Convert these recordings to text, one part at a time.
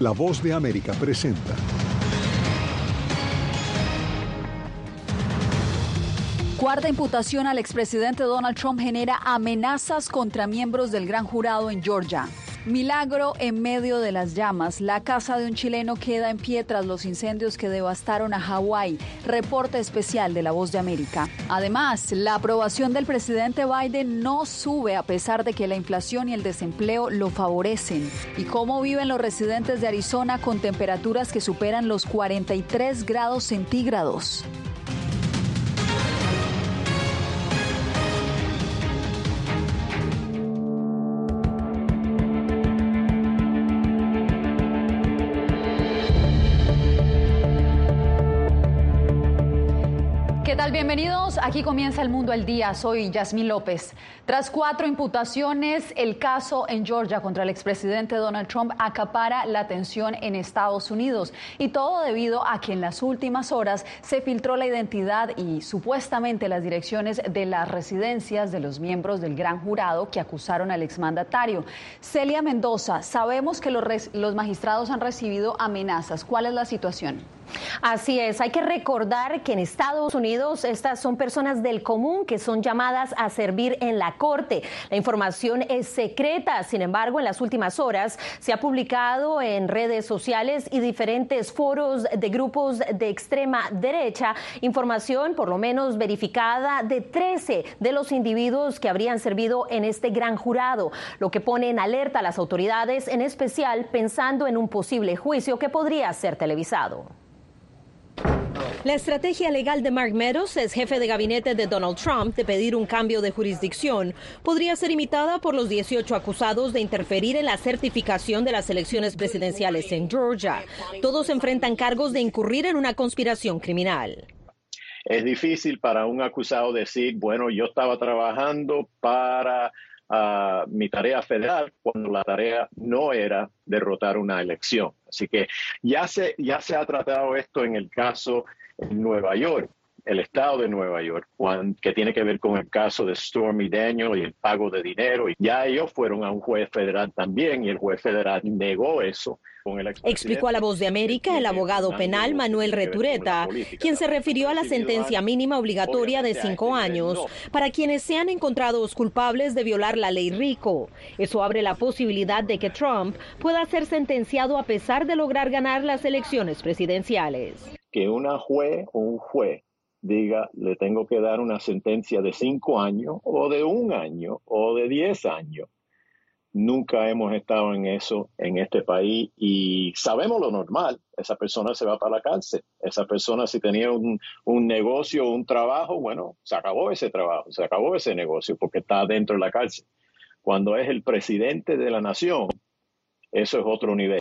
La voz de América presenta. Cuarta imputación al expresidente Donald Trump genera amenazas contra miembros del gran jurado en Georgia. Milagro en medio de las llamas. La casa de un chileno queda en pie tras los incendios que devastaron a Hawái. Reporte especial de La Voz de América. Además, la aprobación del presidente Biden no sube a pesar de que la inflación y el desempleo lo favorecen. ¿Y cómo viven los residentes de Arizona con temperaturas que superan los 43 grados centígrados? Bienvenidos, aquí comienza el mundo al día. Soy Yasmín López. Tras cuatro imputaciones, el caso en Georgia contra el expresidente Donald Trump acapara la atención en Estados Unidos. Y todo debido a que en las últimas horas se filtró la identidad y supuestamente las direcciones de las residencias de los miembros del gran jurado que acusaron al exmandatario. Celia Mendoza, sabemos que los, los magistrados han recibido amenazas. ¿Cuál es la situación? Así es, hay que recordar que en Estados Unidos estas son personas del común que son llamadas a servir en la corte. La información es secreta, sin embargo, en las últimas horas se ha publicado en redes sociales y diferentes foros de grupos de extrema derecha información, por lo menos verificada, de 13 de los individuos que habrían servido en este gran jurado, lo que pone en alerta a las autoridades, en especial pensando en un posible juicio que podría ser televisado. La estrategia legal de Mark Meadows, es jefe de gabinete de Donald Trump, de pedir un cambio de jurisdicción, podría ser imitada por los 18 acusados de interferir en la certificación de las elecciones presidenciales en Georgia. Todos enfrentan cargos de incurrir en una conspiración criminal. Es difícil para un acusado decir, bueno, yo estaba trabajando para a mi tarea federal cuando la tarea no era derrotar una elección. Así que ya se, ya se ha tratado esto en el caso en Nueva York, el estado de Nueva York, que tiene que ver con el caso de Stormy Daniel y el pago de dinero. Y ya ellos fueron a un juez federal también y el juez federal negó eso Explicó a la voz de América el abogado penal Manuel Retureta, quien se refirió a la sentencia mínima obligatoria de cinco años para quienes sean encontrados culpables de violar la ley RICO. Eso abre la posibilidad de que Trump pueda ser sentenciado a pesar de lograr ganar las elecciones presidenciales. Que una juez o un juez diga, le tengo que dar una sentencia de cinco años o de un año o de diez años Nunca hemos estado en eso en este país y sabemos lo normal. Esa persona se va para la cárcel. Esa persona si tenía un, un negocio un trabajo, bueno, se acabó ese trabajo, se acabó ese negocio porque está dentro de la cárcel. Cuando es el presidente de la nación, eso es otro nivel.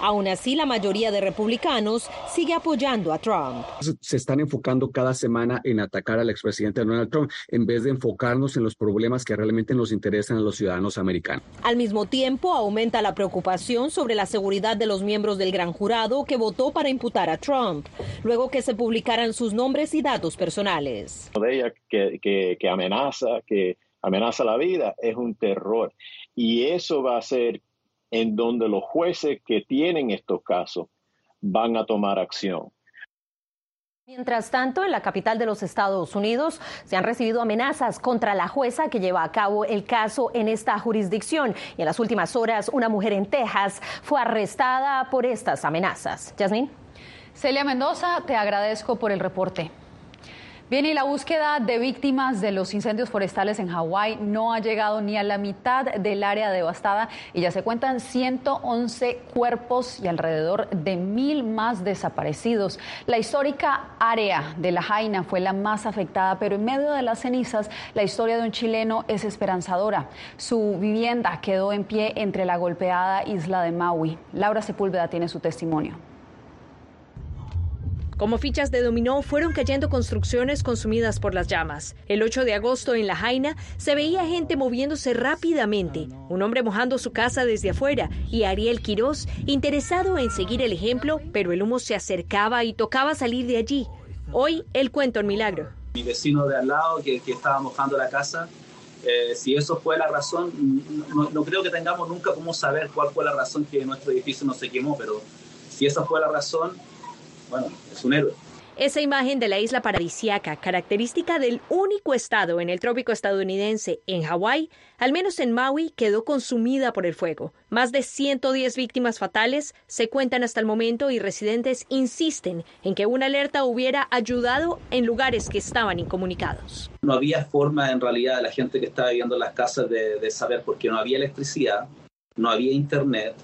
Aún así, la mayoría de republicanos sigue apoyando a Trump. Se están enfocando cada semana en atacar al expresidente Donald Trump en vez de enfocarnos en los problemas que realmente nos interesan a los ciudadanos americanos. Al mismo tiempo, aumenta la preocupación sobre la seguridad de los miembros del gran jurado que votó para imputar a Trump, luego que se publicaran sus nombres y datos personales. De ella que, que amenaza, que amenaza la vida, es un terror. Y eso va a ser en donde los jueces que tienen estos casos van a tomar acción. Mientras tanto, en la capital de los Estados Unidos se han recibido amenazas contra la jueza que lleva a cabo el caso en esta jurisdicción. Y en las últimas horas, una mujer en Texas fue arrestada por estas amenazas. Yasmin. Celia Mendoza, te agradezco por el reporte. Bien, y la búsqueda de víctimas de los incendios forestales en Hawái no ha llegado ni a la mitad del área devastada y ya se cuentan 111 cuerpos y alrededor de mil más desaparecidos. La histórica área de La Jaina fue la más afectada, pero en medio de las cenizas, la historia de un chileno es esperanzadora. Su vivienda quedó en pie entre la golpeada isla de Maui. Laura Sepúlveda tiene su testimonio. Como fichas de dominó fueron cayendo construcciones consumidas por las llamas. El 8 de agosto en La Jaina se veía gente moviéndose rápidamente, un hombre mojando su casa desde afuera y Ariel Quirós interesado en seguir el ejemplo, pero el humo se acercaba y tocaba salir de allí. Hoy él cuenta un milagro. Mi vecino de al lado que, que estaba mojando la casa Eh, si eso fue la razón, no, creo que tengamos nunca cómo saber cuál fue la razón que nuestro edificio no se quemó, pero si esa fue la razón, bueno, es un héroe. Esa imagen de la isla paradisiaca, característica del único estado en el trópico estadounidense, en Hawái, al menos en Maui, quedó consumida por el fuego. Más de 110 víctimas fatales se cuentan hasta el momento y residentes insisten en que una alerta hubiera ayudado en lugares que estaban incomunicados. No había forma en realidad de la gente que estaba viviendo en las casas de, de saber porque no había electricidad, no había internet,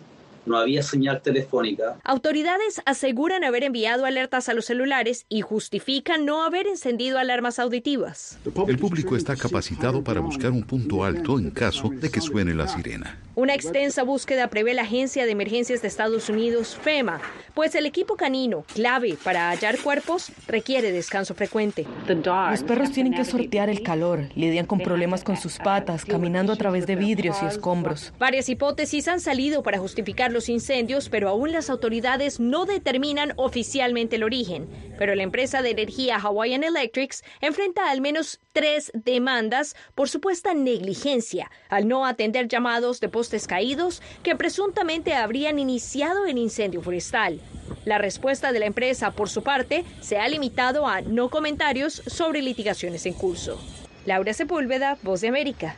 no había señal telefónica. Autoridades aseguran haber enviado alertas a los celulares y justifican no haber encendido alarmas auditivas. El público está capacitado para buscar un punto alto en caso de que suene la sirena. Una extensa búsqueda prevé la Agencia de Emergencias de Estados Unidos, FEMA, pues el equipo canino, clave para hallar cuerpos, requiere descanso frecuente. Los perros tienen que sortear el calor, lidian con problemas con sus patas, caminando a través de vidrios y escombros. Varias hipótesis han salido para justificar los incendios, pero aún las autoridades no determinan oficialmente el origen. Pero la empresa de energía Hawaiian Electrics enfrenta al menos tres demandas por supuesta negligencia al no atender llamados de postes caídos que presuntamente habrían iniciado el incendio forestal. La respuesta de la empresa, por su parte, se ha limitado a no comentarios sobre litigaciones en curso. Laura Sepúlveda, Voz de América.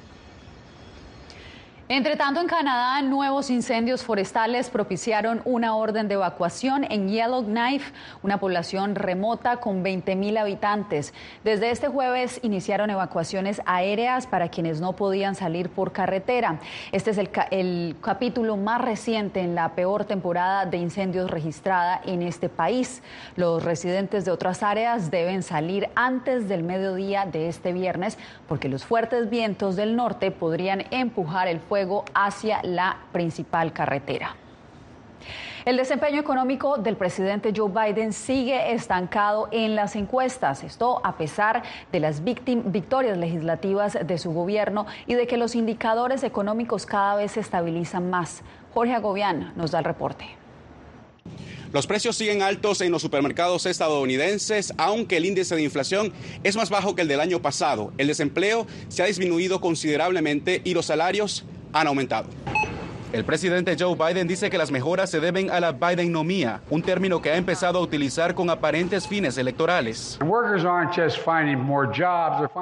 Entre tanto, en Canadá, nuevos incendios forestales propiciaron una orden de evacuación en Yellowknife, una población remota con 20.000 habitantes. Desde este jueves iniciaron evacuaciones aéreas para quienes no podían salir por carretera. Este es el, el capítulo más reciente en la peor temporada de incendios registrada en este país. Los residentes de otras áreas deben salir antes del mediodía de este viernes porque los fuertes vientos del norte podrían empujar el fuego hacia la principal carretera. El desempeño económico del presidente Joe Biden sigue estancado en las encuestas. Esto a pesar de las victorias legislativas de su gobierno y de que los indicadores económicos cada vez se estabilizan más. Jorge Agobián nos da el reporte. Los precios siguen altos en los supermercados estadounidenses, aunque el índice de inflación es más bajo que el del año pasado. El desempleo se ha disminuido considerablemente y los salarios han aumentado. El presidente Joe Biden dice que las mejoras se deben a la Bidenomía, un término que ha empezado a utilizar con aparentes fines electorales.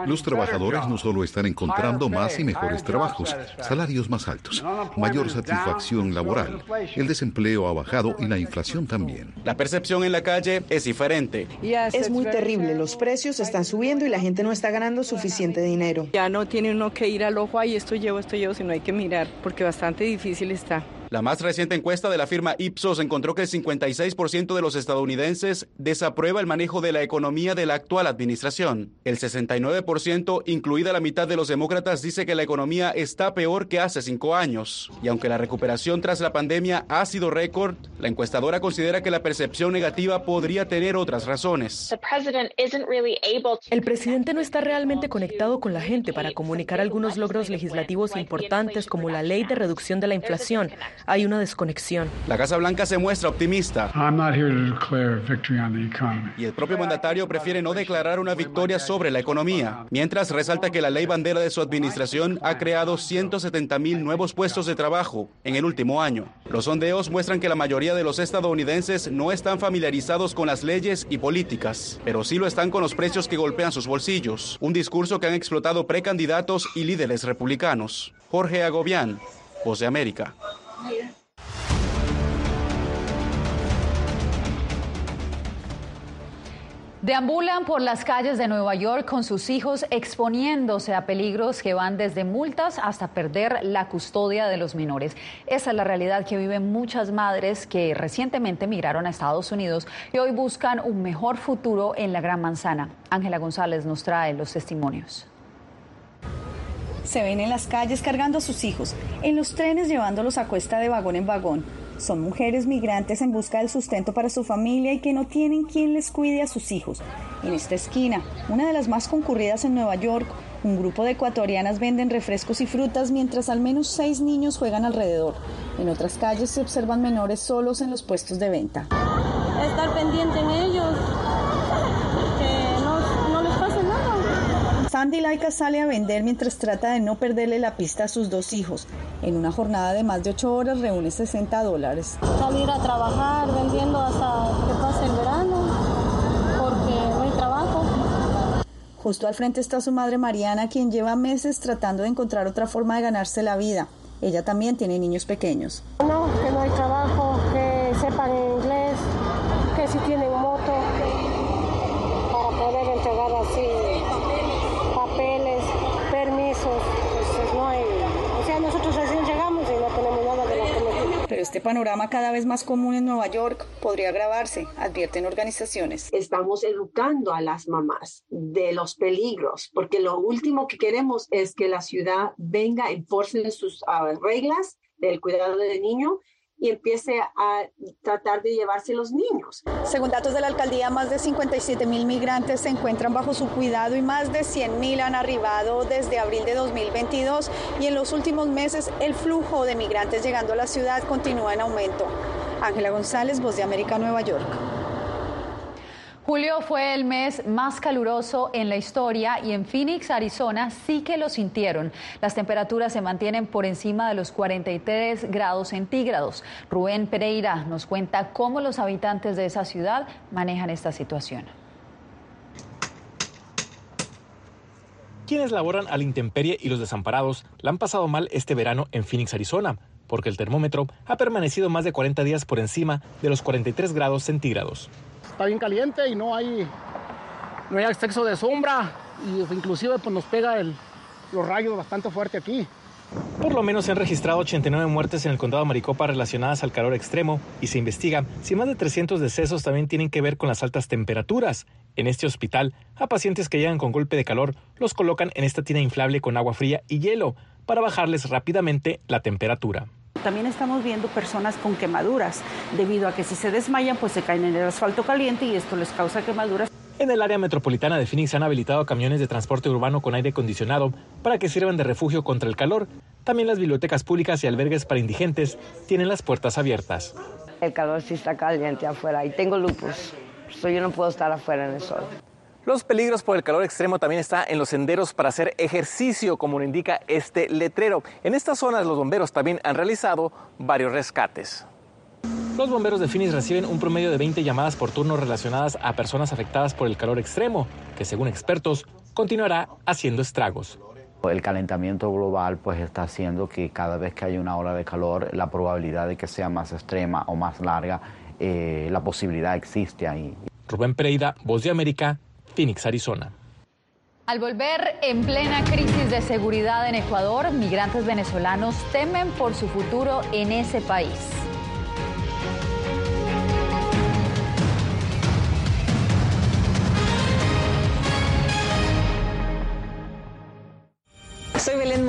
Los trabajadores no solo están encontrando más y mejores trabajos, salarios más altos, mayor satisfacción laboral, el desempleo ha bajado y la inflación también. La percepción en la calle es diferente. Es muy terrible, los precios están subiendo y la gente no está ganando suficiente dinero. Ya no tiene uno que ir al ojo, y esto llevo, esto llevo, sino hay que mirar, porque bastante difícil está. La más reciente encuesta de la firma Ipsos encontró que el 56% de los estadounidenses desaprueba el manejo de la economía de la actual administración. El 69%, incluida la mitad de los demócratas, dice que la economía está peor que hace cinco años. Y aunque la recuperación tras la pandemia ha sido récord, la encuestadora considera que la percepción negativa podría tener otras razones. El presidente no está realmente conectado con la gente para comunicar algunos logros legislativos importantes como la ley de reducción de la inflación hay una desconexión. La Casa Blanca se muestra optimista. Y el propio mandatario prefiere no declarar una victoria sobre la economía, mientras resalta que la ley bandera de su administración ha creado 170 mil nuevos puestos de trabajo en el último año. Los sondeos muestran que la mayoría de los estadounidenses no están familiarizados con las leyes y políticas, pero sí lo están con los precios que golpean sus bolsillos, un discurso que han explotado precandidatos y líderes republicanos. Jorge Agobián, Voz de América. Deambulan por las calles de Nueva York con sus hijos exponiéndose a peligros que van desde multas hasta perder la custodia de los menores. Esa es la realidad que viven muchas madres que recientemente migraron a Estados Unidos y hoy buscan un mejor futuro en la Gran Manzana. Ángela González nos trae los testimonios se ven en las calles cargando a sus hijos, en los trenes llevándolos a cuesta de vagón en vagón. Son mujeres migrantes en busca del sustento para su familia y que no tienen quien les cuide a sus hijos. En esta esquina, una de las más concurridas en Nueva York, un grupo de ecuatorianas venden refrescos y frutas mientras al menos seis niños juegan alrededor. En otras calles se observan menores solos en los puestos de venta. Estar pendiente en ellos, Sandy Laika sale a vender mientras trata de no perderle la pista a sus dos hijos. En una jornada de más de ocho horas reúne 60 dólares. Salir a trabajar vendiendo hasta que pase el verano, porque no hay trabajo. Justo al frente está su madre Mariana, quien lleva meses tratando de encontrar otra forma de ganarse la vida. Ella también tiene niños pequeños. No, que no hay trabajo, este panorama cada vez más común en Nueva York podría agravarse, advierten organizaciones. Estamos educando a las mamás de los peligros, porque lo último que queremos es que la ciudad venga, enforce sus uh, reglas del cuidado del niño y empiece a tratar de llevarse los niños. Según datos de la alcaldía, más de 57 mil migrantes se encuentran bajo su cuidado y más de 100 mil han arribado desde abril de 2022 y en los últimos meses el flujo de migrantes llegando a la ciudad continúa en aumento. Ángela González, Voz de América, Nueva York. Julio fue el mes más caluroso en la historia y en Phoenix, Arizona, sí que lo sintieron. Las temperaturas se mantienen por encima de los 43 grados centígrados. Rubén Pereira nos cuenta cómo los habitantes de esa ciudad manejan esta situación. Quienes laboran a la intemperie y los desamparados la han pasado mal este verano en Phoenix, Arizona, porque el termómetro ha permanecido más de 40 días por encima de los 43 grados centígrados está bien caliente y no hay, no hay exceso de sombra y inclusive pues nos pega el, los rayos bastante fuerte aquí. Por lo menos se han registrado 89 muertes en el condado de Maricopa relacionadas al calor extremo y se investiga si más de 300 decesos también tienen que ver con las altas temperaturas. En este hospital, a pacientes que llegan con golpe de calor los colocan en esta tina inflable con agua fría y hielo para bajarles rápidamente la temperatura. También estamos viendo personas con quemaduras, debido a que si se desmayan, pues se caen en el asfalto caliente y esto les causa quemaduras. En el área metropolitana de Phoenix han habilitado camiones de transporte urbano con aire acondicionado para que sirvan de refugio contra el calor. También las bibliotecas públicas y albergues para indigentes tienen las puertas abiertas. El calor sí está caliente afuera y tengo lupus, so yo no puedo estar afuera en el sol. Los peligros por el calor extremo también está en los senderos para hacer ejercicio, como lo indica este letrero. En estas zonas los bomberos también han realizado varios rescates. Los bomberos de Phoenix reciben un promedio de 20 llamadas por turno relacionadas a personas afectadas por el calor extremo, que según expertos continuará haciendo estragos. El calentamiento global pues está haciendo que cada vez que hay una ola de calor la probabilidad de que sea más extrema o más larga, eh, la posibilidad existe ahí. Rubén Pereira, Voz de América, Phoenix, Arizona. Al volver en plena crisis de seguridad en Ecuador, migrantes venezolanos temen por su futuro en ese país.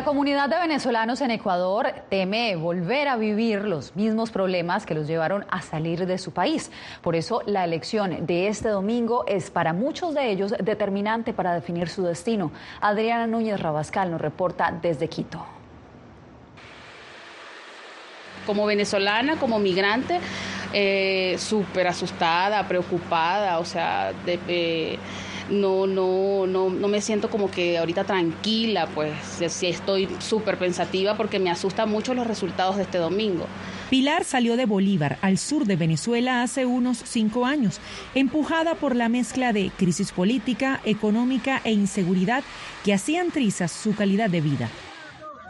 La comunidad de venezolanos en Ecuador teme volver a vivir los mismos problemas que los llevaron a salir de su país. Por eso la elección de este domingo es para muchos de ellos determinante para definir su destino. Adriana Núñez Rabascal nos reporta desde Quito. Como venezolana, como migrante, eh, súper asustada, preocupada, o sea, de... Eh, no, no, no, no me siento como que ahorita tranquila, pues sí estoy súper pensativa porque me asustan mucho los resultados de este domingo. Pilar salió de Bolívar, al sur de Venezuela, hace unos cinco años, empujada por la mezcla de crisis política, económica e inseguridad que hacían trizas su calidad de vida.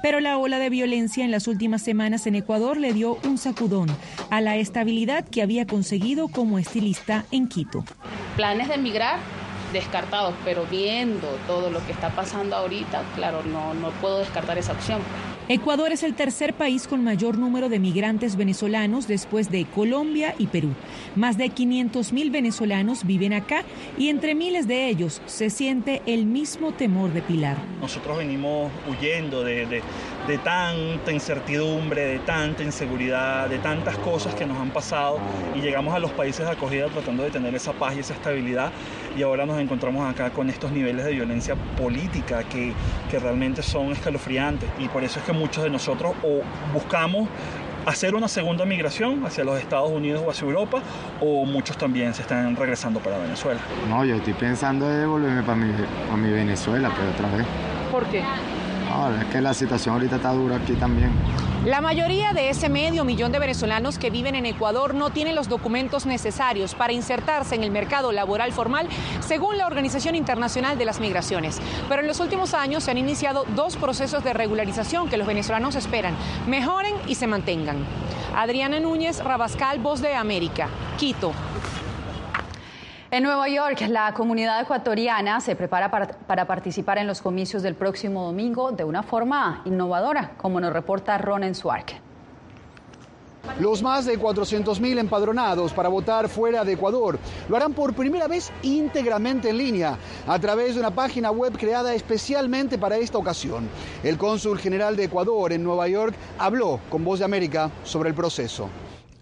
Pero la ola de violencia en las últimas semanas en Ecuador le dio un sacudón a la estabilidad que había conseguido como estilista en Quito. Planes de emigrar descartados, pero viendo todo lo que está pasando ahorita, claro, no, no puedo descartar esa opción. Ecuador es el tercer país con mayor número de migrantes venezolanos después de Colombia y Perú. Más de 500 mil venezolanos viven acá y entre miles de ellos se siente el mismo temor de Pilar. Nosotros venimos huyendo de, de, de tanta incertidumbre, de tanta inseguridad, de tantas cosas que nos han pasado y llegamos a los países de acogida tratando de tener esa paz y esa estabilidad y ahora nos encontramos acá con estos niveles de violencia política que, que realmente son escalofriantes y por eso es que muchos de nosotros o buscamos hacer una segunda migración hacia los Estados Unidos o hacia Europa o muchos también se están regresando para Venezuela. No, yo estoy pensando de devolverme para mi, para mi Venezuela, pero otra vez. ¿Por qué? Es que la situación ahorita está dura aquí también. La mayoría de ese medio millón de venezolanos que viven en Ecuador no tienen los documentos necesarios para insertarse en el mercado laboral formal, según la Organización Internacional de las Migraciones. Pero en los últimos años se han iniciado dos procesos de regularización que los venezolanos esperan mejoren y se mantengan. Adriana Núñez, Rabascal, Voz de América, Quito. En Nueva York, la comunidad ecuatoriana se prepara para, participar en los comicios del próximo domingo de una forma innovadora, como nos reporta Ronen Swark. Los más de 400.000 empadronados para votar fuera de Ecuador lo harán por primera vez íntegramente en línea a través de una página web creada especialmente para esta ocasión. El cónsul general de Ecuador en Nueva York habló con Voz de América sobre el proceso.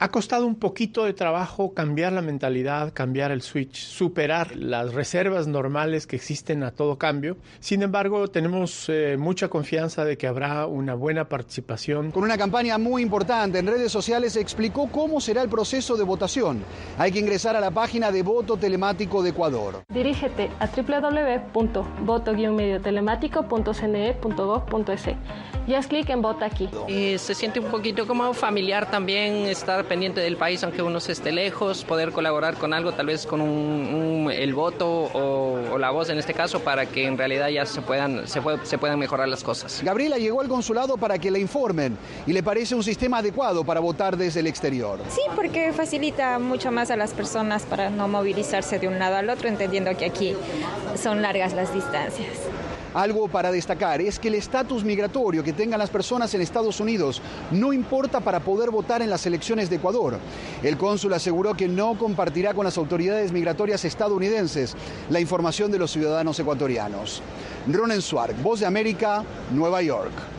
Ha costado un poquito de trabajo cambiar la mentalidad, cambiar el switch, superar las reservas normales que existen a todo cambio. Sin embargo, tenemos eh, mucha confianza de que habrá una buena participación. Con una campaña muy importante en redes sociales se explicó cómo será el proceso de votación. Hay que ingresar a la página de voto telemático de Ecuador. Dirígete a www.voto-mediotelemático.cne.gov.es y haz clic en vota aquí. Y se siente un poquito como familiar también estar pendiente del país, aunque uno se esté lejos, poder colaborar con algo, tal vez con un, un, el voto o, o, la voz en este caso, para que en realidad ya se puedan, se, puede, se puedan mejorar las cosas. Gabriela llegó al consulado para que le informen y le parece un sistema adecuado para votar desde el exterior. Sí, porque facilita mucho más a las personas para no movilizarse de un lado al otro, entendiendo que aquí son largas las distancias. Algo para destacar es que el estatus migratorio que tengan las personas en Estados Unidos no importa para poder votar en las elecciones de Ecuador. El cónsul aseguró que no compartirá con las autoridades migratorias estadounidenses la información de los ciudadanos ecuatorianos. Ronen Swark, Voz de América, Nueva York.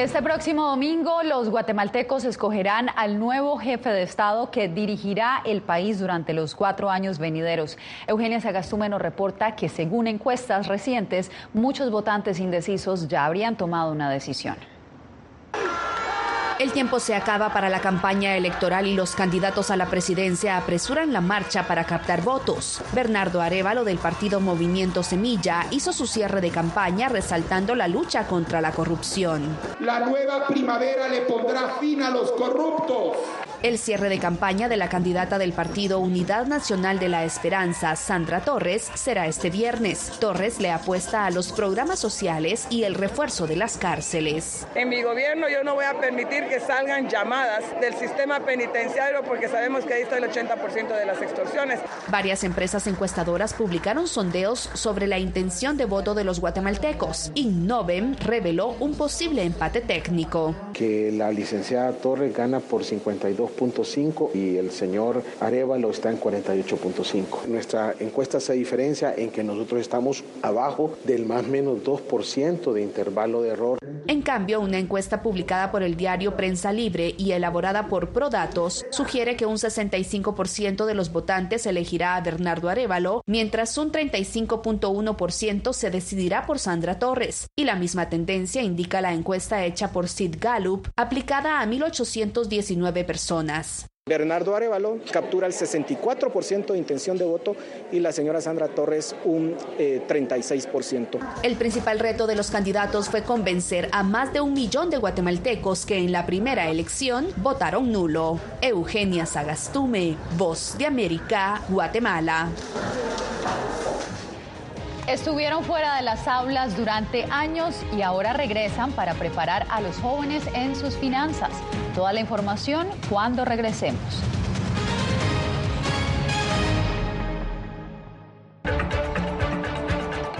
Este próximo domingo los guatemaltecos escogerán al nuevo jefe de Estado que dirigirá el país durante los cuatro años venideros. Eugenia Sagastume nos reporta que según encuestas recientes, muchos votantes indecisos ya habrían tomado una decisión. El tiempo se acaba para la campaña electoral y los candidatos a la presidencia apresuran la marcha para captar votos. Bernardo Arevalo del partido Movimiento Semilla hizo su cierre de campaña resaltando la lucha contra la corrupción. La nueva primavera le pondrá fin a los corruptos. El cierre de campaña de la candidata del partido Unidad Nacional de la Esperanza, Sandra Torres, será este viernes. Torres le apuesta a los programas sociales y el refuerzo de las cárceles. En mi gobierno yo no voy a permitir que salgan llamadas del sistema penitenciario porque sabemos que ahí está el 80% de las extorsiones. Varias empresas encuestadoras publicaron sondeos sobre la intención de voto de los guatemaltecos. Innovem reveló un posible empate técnico. Que la licenciada Torres gana por 52.5 y el señor Arevalo está en 48.5. Nuestra encuesta se diferencia en que nosotros estamos abajo del más o menos 2% de intervalo de error. En cambio, una encuesta publicada por el diario Prensa Libre y elaborada por Prodatos sugiere que un 65% de los votantes elegirá a Bernardo Arevalo, mientras un 35.1% se decidirá por Sandra Torres. Y la misma tendencia indica la encuesta hecha por Sid Gallup, aplicada a 1.819 personas. Bernardo Arevalo captura el 64% de intención de voto y la señora Sandra Torres un 36%. El principal reto de los candidatos fue convencer a más de un millón de guatemaltecos que en la primera elección votaron nulo. Eugenia Sagastume, Voz de América, Guatemala. Estuvieron fuera de las aulas durante años y ahora regresan para preparar a los jóvenes en sus finanzas. Toda la información cuando regresemos.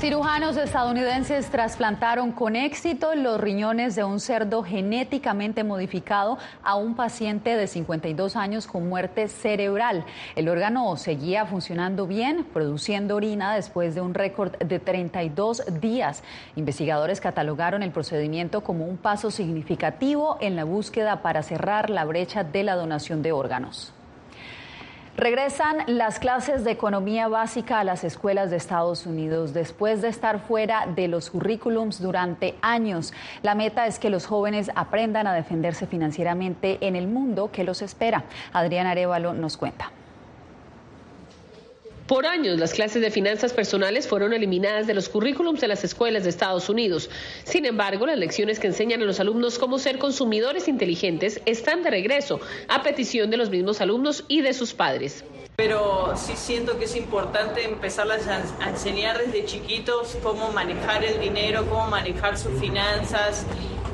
Cirujanos estadounidenses trasplantaron con éxito los riñones de un cerdo genéticamente modificado a un paciente de 52 años con muerte cerebral. El órgano seguía funcionando bien, produciendo orina después de un récord de 32 días. Investigadores catalogaron el procedimiento como un paso significativo en la búsqueda para cerrar la brecha de la donación de órganos. Regresan las clases de economía básica a las escuelas de Estados Unidos después de estar fuera de los currículums durante años. La meta es que los jóvenes aprendan a defenderse financieramente en el mundo que los espera. Adrián Arevalo nos cuenta. Por años, las clases de finanzas personales fueron eliminadas de los currículums de las escuelas de Estados Unidos. Sin embargo, las lecciones que enseñan a los alumnos cómo ser consumidores inteligentes están de regreso, a petición de los mismos alumnos y de sus padres. Pero sí siento que es importante empezarles a enseñar desde chiquitos cómo manejar el dinero, cómo manejar sus finanzas,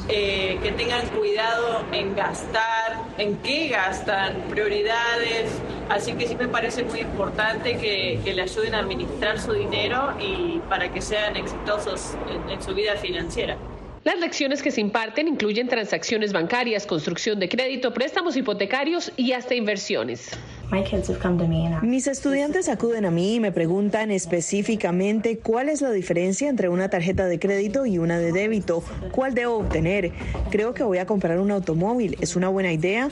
eh, que tengan cuidado en gastar, en qué gastan, prioridades. Así que sí me parece muy importante que, le ayuden a administrar su dinero y para que sean exitosos en su vida financiera. Las lecciones que se imparten incluyen transacciones bancarias, construcción de crédito, préstamos hipotecarios y hasta inversiones. Mis estudiantes acuden a mí y me preguntan específicamente cuál es la diferencia entre una tarjeta de crédito y una de débito, cuál debo obtener. Creo que voy a comprar un automóvil, ¿es una buena idea?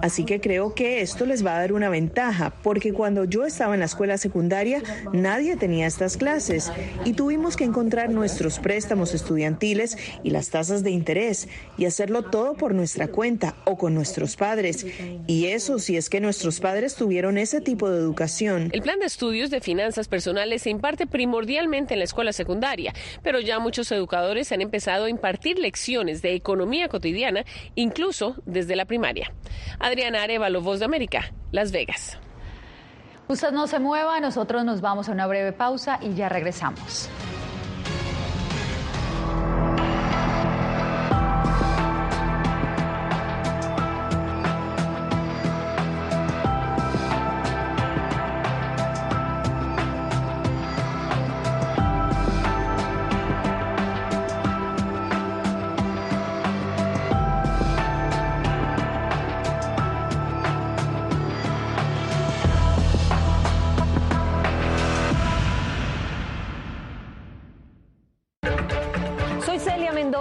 Así que creo que esto les va a dar una ventaja, porque cuando yo estaba en la escuela secundaria nadie tenía estas clases y tuvimos que encontrar nuestros préstamos estudiantiles y las tasas de interés y hacerlo todo por nuestra cuenta o con nuestros padres. Y eso si es que nuestros padres tuvieron ese tipo de educación. El plan de estudios de finanzas personales se imparte primordialmente en la escuela secundaria, pero ya muchos educadores han empezado a impartir lecciones de economía cotidiana, incluso desde la primaria. Adriana Arevalo, Voz de América, Las Vegas. Usted no se mueva, nosotros nos vamos a una breve pausa y ya regresamos.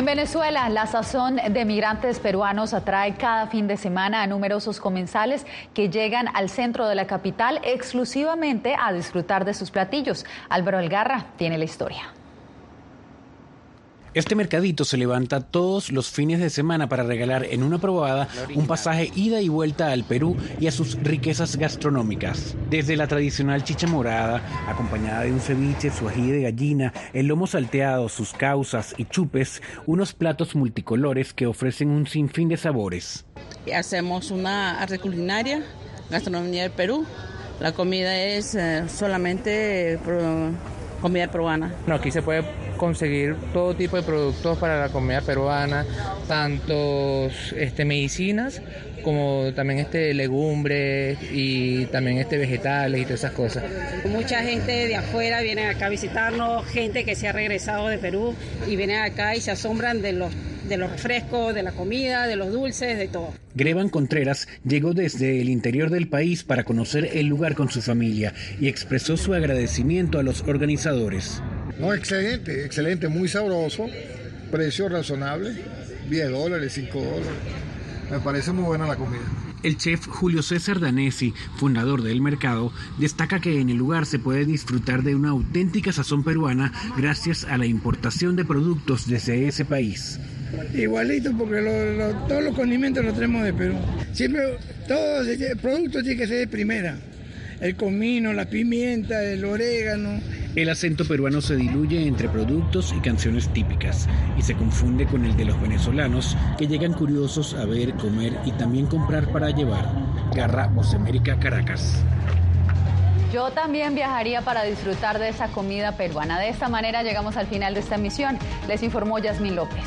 En Venezuela, la sazón de migrantes peruanos atrae cada fin de semana a numerosos comensales que llegan al centro de la capital exclusivamente a disfrutar de sus platillos. Álvaro Algarra tiene la historia. Este mercadito se levanta todos los fines de semana para regalar en una probada un pasaje ida y vuelta al Perú y a sus riquezas gastronómicas. Desde la tradicional chicha morada, acompañada de un ceviche, su ají de gallina, el lomo salteado, sus causas y chupes, unos platos multicolores que ofrecen un sinfín de sabores. Hacemos una arte culinaria, gastronomía del Perú. La comida es eh, solamente comida peruana. No, aquí se puede conseguir todo tipo de productos para la comida peruana, tanto este, medicinas como también este legumbres y también este vegetales y todas esas cosas. Mucha gente de afuera viene acá a visitarnos, gente que se ha regresado de Perú y vienen acá y se asombran de los de los refrescos, de la comida, de los dulces, de todo. Greban Contreras llegó desde el interior del país para conocer el lugar con su familia y expresó su agradecimiento a los organizadores. No, excelente, excelente, muy sabroso, precio razonable, 10 dólares, 5 dólares. Me parece muy buena la comida. El chef Julio César Danesi, fundador del mercado, destaca que en el lugar se puede disfrutar de una auténtica sazón peruana gracias a la importación de productos desde ese país. Igualito, porque todos los condimentos los tenemos de Perú. Siempre, todos los productos tienen que ser de primera. El comino, la pimienta, el orégano. El acento peruano se diluye entre productos y canciones típicas y se confunde con el de los venezolanos que llegan curiosos a ver, comer y también comprar para llevar. Garra América, Caracas. Yo también viajaría para disfrutar de esa comida peruana. De esta manera llegamos al final de esta emisión. Les informó Yasmín López.